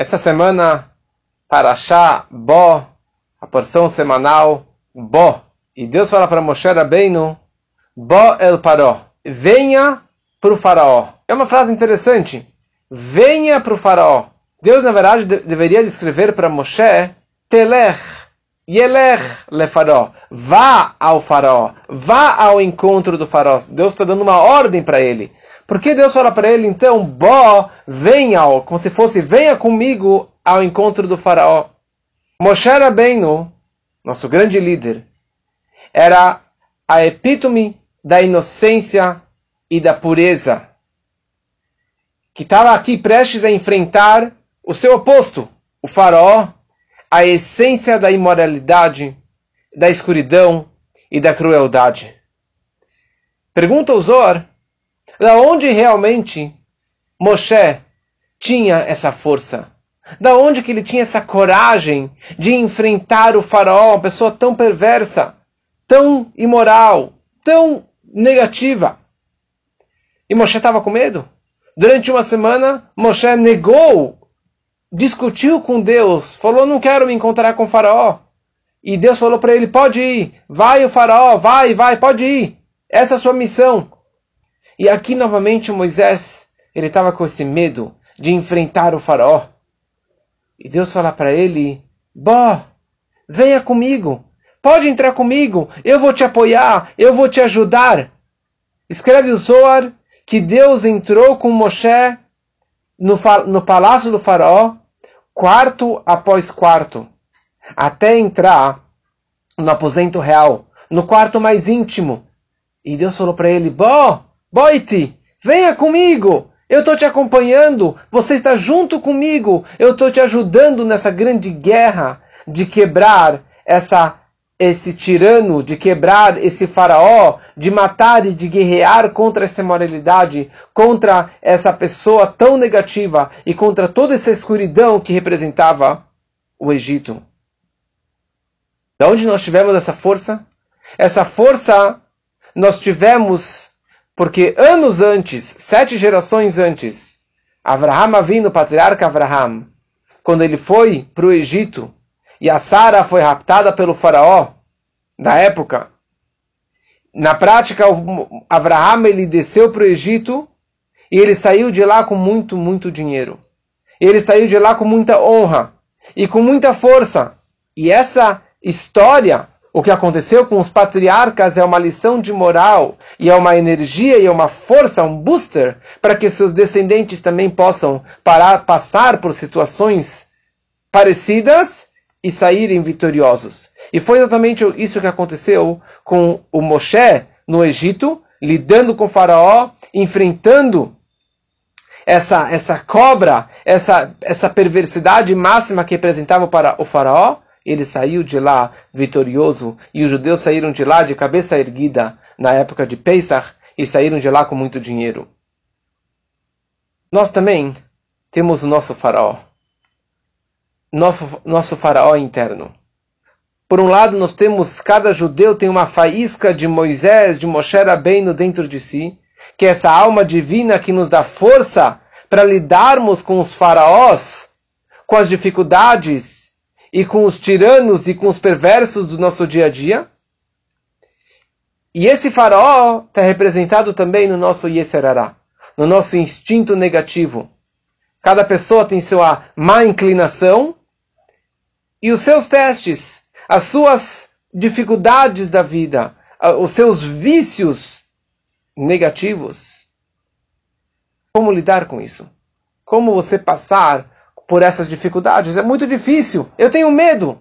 Essa semana, Parashá Bo, a porção semanal Bo. E Deus fala para Moshe Rabbeinu, Bo el Paró, venha para o faraó. É uma frase interessante. Venha para o faraó. Deus, na verdade, de deveria descrever para Moshe, Telech, Yelech le faraó. Vá ao faraó. Vá ao encontro do faraó. Deus está dando uma ordem para ele. Por que Deus fala para ele, então, Bó, venha, como se fosse, venha comigo ao encontro do faraó. Moshe Rabbeinu, nosso grande líder, era a epítome da inocência e da pureza, que estava aqui prestes a enfrentar o seu oposto, o faraó, a essência da imoralidade, da escuridão e da crueldade. Pergunta o Zor, da onde realmente Moshe tinha essa força? Da onde que ele tinha essa coragem de enfrentar o faraó, uma pessoa tão perversa, tão imoral, tão negativa? E Moshe estava com medo? Durante uma semana, Moshe negou, discutiu com Deus, falou: Não quero me encontrar com o Faraó. E Deus falou para ele: Pode ir, vai o Faraó, vai, vai, pode ir. Essa é a sua missão. E aqui novamente Moisés, ele estava com esse medo de enfrentar o Faraó. E Deus fala para ele: Bó, venha comigo, pode entrar comigo, eu vou te apoiar, eu vou te ajudar. Escreve o Zohar que Deus entrou com Moshe no, no palácio do Faraó, quarto após quarto, até entrar no aposento real, no quarto mais íntimo. E Deus falou para ele: Bó, Boite, venha comigo. Eu estou te acompanhando. Você está junto comigo. Eu estou te ajudando nessa grande guerra de quebrar essa esse tirano, de quebrar esse faraó, de matar e de guerrear contra essa moralidade, contra essa pessoa tão negativa e contra toda essa escuridão que representava o Egito. Da onde nós tivemos essa força? Essa força nós tivemos porque anos antes, sete gerações antes, Avraham vindo, o patriarca Avraham, quando ele foi para o Egito e a Sara foi raptada pelo faraó da época, na prática, Avraham ele desceu para o Egito e ele saiu de lá com muito, muito dinheiro. Ele saiu de lá com muita honra e com muita força. E essa história o que aconteceu com os patriarcas é uma lição de moral e é uma energia e é uma força, um booster para que seus descendentes também possam parar, passar por situações parecidas e saírem vitoriosos. E foi exatamente isso que aconteceu com o Moshe no Egito, lidando com o faraó, enfrentando essa, essa cobra, essa, essa perversidade máxima que representava para o faraó ele saiu de lá vitorioso e os judeus saíram de lá de cabeça erguida na época de Pesach e saíram de lá com muito dinheiro. Nós também temos o nosso faraó. Nosso, nosso faraó interno. Por um lado, nós temos, cada judeu tem uma faísca de Moisés, de Moshe Rabbeinu dentro de si, que é essa alma divina que nos dá força para lidarmos com os faraós, com as dificuldades e com os tiranos e com os perversos do nosso dia a dia. E esse faraó está representado também no nosso Yeserará, no nosso instinto negativo. Cada pessoa tem sua má inclinação e os seus testes, as suas dificuldades da vida, os seus vícios negativos. Como lidar com isso? Como você passar por essas dificuldades. É muito difícil. Eu tenho medo.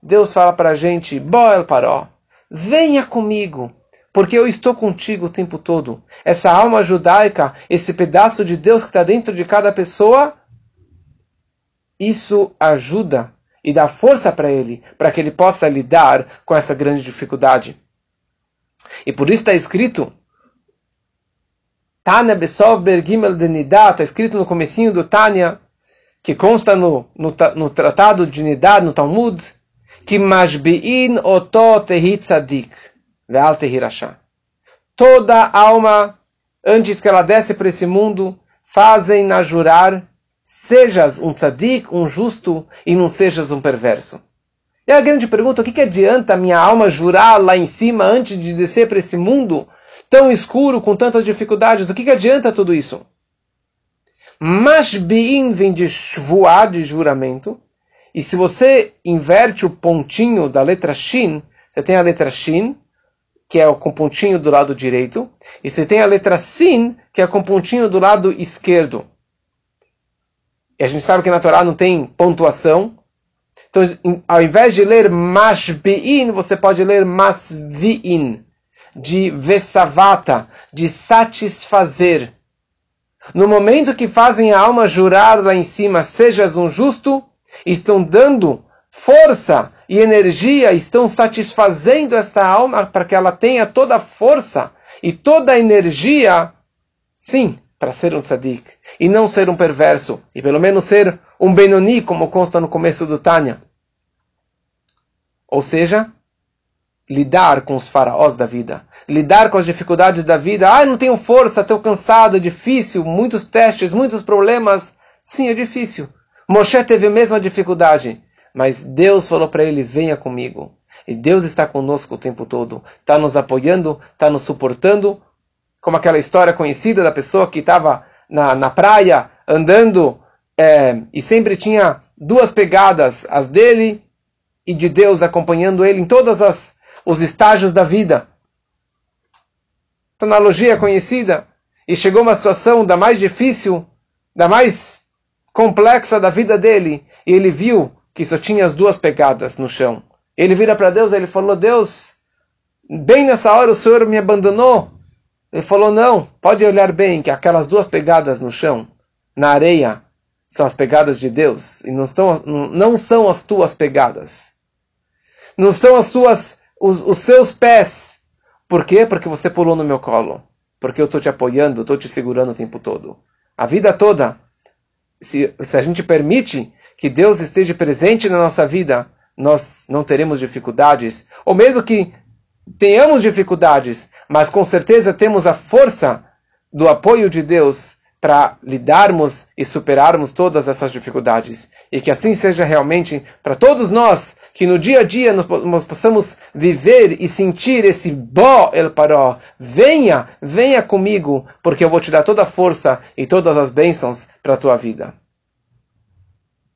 Deus fala para a gente, Boel Paró, venha comigo, porque eu estou contigo o tempo todo. Essa alma judaica, esse pedaço de Deus que está dentro de cada pessoa, isso ajuda e dá força para ele, para que ele possa lidar com essa grande dificuldade. E por isso está escrito, Tânia Besov Bergimel Denidá, está escrito no comecinho do Tânia, que consta no, no, no Tratado de Nidad, no Talmud, que Mashbi'in oto tehit tzadik, ve'al tehirasha. Toda alma, antes que ela desce para esse mundo, fazem-na jurar sejas um tzadik, um justo, e não sejas um perverso. E a grande pergunta, o que, que adianta a minha alma jurar lá em cima antes de descer para esse mundo tão escuro, com tantas dificuldades? O que, que adianta tudo isso? Mashbi'in vem de shvuá, de juramento. E se você inverte o pontinho da letra Shin, você tem a letra Shin, que é com pontinho do lado direito, e você tem a letra Sin, que é com pontinho do lado esquerdo. E a gente sabe que na Torá não tem pontuação. Então, ao invés de ler Mashbi'in, você pode ler Masvi'in, de Vesavata, de satisfazer. No momento que fazem a alma jurar lá em cima, sejas um justo, estão dando força e energia, estão satisfazendo esta alma para que ela tenha toda a força e toda a energia, sim, para ser um tzadik, e não ser um perverso, e pelo menos ser um Benoni, como consta no começo do Tânia. Ou seja, lidar com os faraós da vida, lidar com as dificuldades da vida. Ah, não tenho força, estou cansado, é difícil, muitos testes, muitos problemas. Sim, é difícil. Moshe teve a mesma dificuldade, mas Deus falou para ele: venha comigo. E Deus está conosco o tempo todo, está nos apoiando, está nos suportando, como aquela história conhecida da pessoa que estava na, na praia andando é, e sempre tinha duas pegadas, as dele e de Deus acompanhando ele em todas as os estágios da vida. Essa analogia é conhecida. E chegou uma situação da mais difícil, da mais complexa da vida dele, e ele viu que só tinha as duas pegadas no chão. Ele vira para Deus, ele falou: Deus, bem nessa hora o Senhor me abandonou. Ele falou: Não, pode olhar bem que aquelas duas pegadas no chão, na areia, são as pegadas de Deus e não, estão, não são as tuas pegadas. Não são as tuas os, os seus pés. Por quê? Porque você pulou no meu colo. Porque eu estou te apoiando, estou te segurando o tempo todo. A vida toda, se, se a gente permite que Deus esteja presente na nossa vida, nós não teremos dificuldades. Ou mesmo que tenhamos dificuldades, mas com certeza temos a força do apoio de Deus para lidarmos e superarmos todas essas dificuldades. E que assim seja realmente para todos nós, que no dia a dia nós, nós possamos viver e sentir esse Bo El Paró. Venha, venha comigo, porque eu vou te dar toda a força e todas as bênçãos para a tua vida.